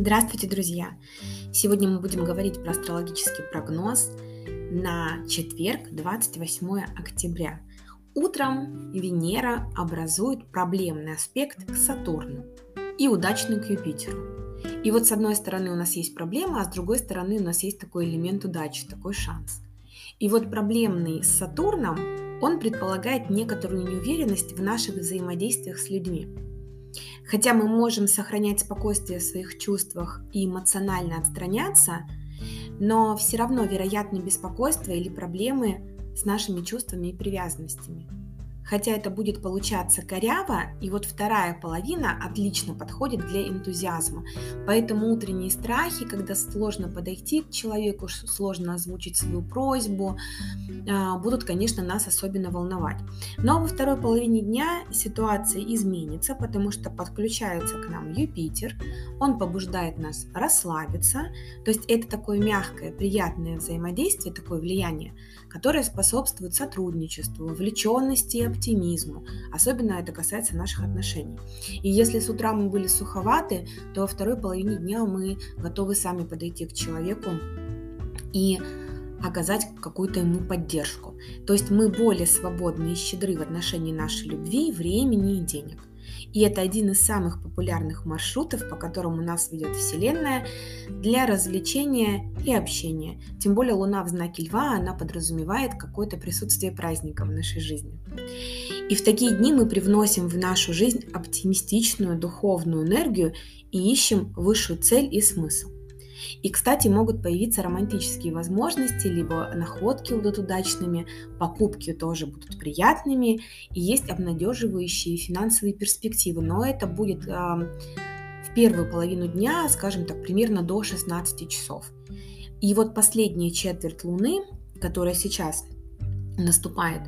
Здравствуйте, друзья! Сегодня мы будем говорить про астрологический прогноз на четверг, 28 октября. Утром Венера образует проблемный аспект к Сатурну и удачный к Юпитеру. И вот с одной стороны у нас есть проблема, а с другой стороны у нас есть такой элемент удачи, такой шанс. И вот проблемный с Сатурном, он предполагает некоторую неуверенность в наших взаимодействиях с людьми. Хотя мы можем сохранять спокойствие в своих чувствах и эмоционально отстраняться, но все равно вероятны беспокойство или проблемы с нашими чувствами и привязанностями хотя это будет получаться коряво, и вот вторая половина отлично подходит для энтузиазма. Поэтому утренние страхи, когда сложно подойти к человеку, сложно озвучить свою просьбу, а, будут, конечно, нас особенно волновать. Но во второй половине дня ситуация изменится, потому что подключается к нам Юпитер, он побуждает нас расслабиться, то есть это такое мягкое, приятное взаимодействие, такое влияние, которое способствует сотрудничеству, вовлеченности оптимизму. Особенно это касается наших отношений. И если с утра мы были суховаты, то во второй половине дня мы готовы сами подойти к человеку и оказать какую-то ему поддержку. То есть мы более свободны и щедры в отношении нашей любви, времени и денег. И это один из самых популярных маршрутов, по которому нас ведет Вселенная для развлечения и общения. Тем более Луна в знаке Льва, она подразумевает какое-то присутствие праздника в нашей жизни. И в такие дни мы привносим в нашу жизнь оптимистичную духовную энергию и ищем высшую цель и смысл. И, кстати, могут появиться романтические возможности, либо находки будут удачными, покупки тоже будут приятными, и есть обнадеживающие финансовые перспективы. Но это будет э, в первую половину дня, скажем так, примерно до 16 часов. И вот последняя четверть Луны, которая сейчас наступает,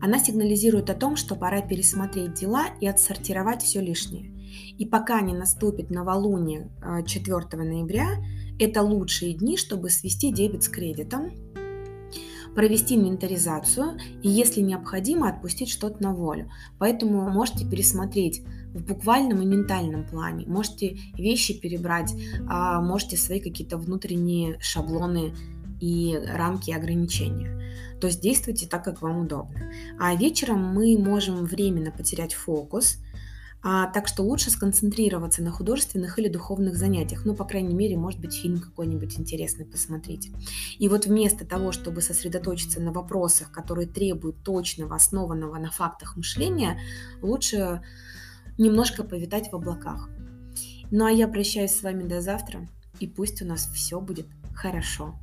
она сигнализирует о том, что пора пересмотреть дела и отсортировать все лишнее. И пока не наступит новолуние 4 а, ноября, это лучшие дни, чтобы свести дебет с кредитом, провести инвентаризацию и, если необходимо, отпустить что-то на волю. Поэтому можете пересмотреть в буквальном и ментальном плане. Можете вещи перебрать, а можете свои какие-то внутренние шаблоны и рамки ограничения. То есть действуйте так, как вам удобно. А вечером мы можем временно потерять фокус – а, так что лучше сконцентрироваться на художественных или духовных занятиях. Ну, по крайней мере, может быть, фильм какой-нибудь интересный посмотрите. И вот вместо того, чтобы сосредоточиться на вопросах, которые требуют точного, основанного на фактах мышления, лучше немножко повитать в облаках. Ну а я прощаюсь с вами до завтра, и пусть у нас все будет хорошо.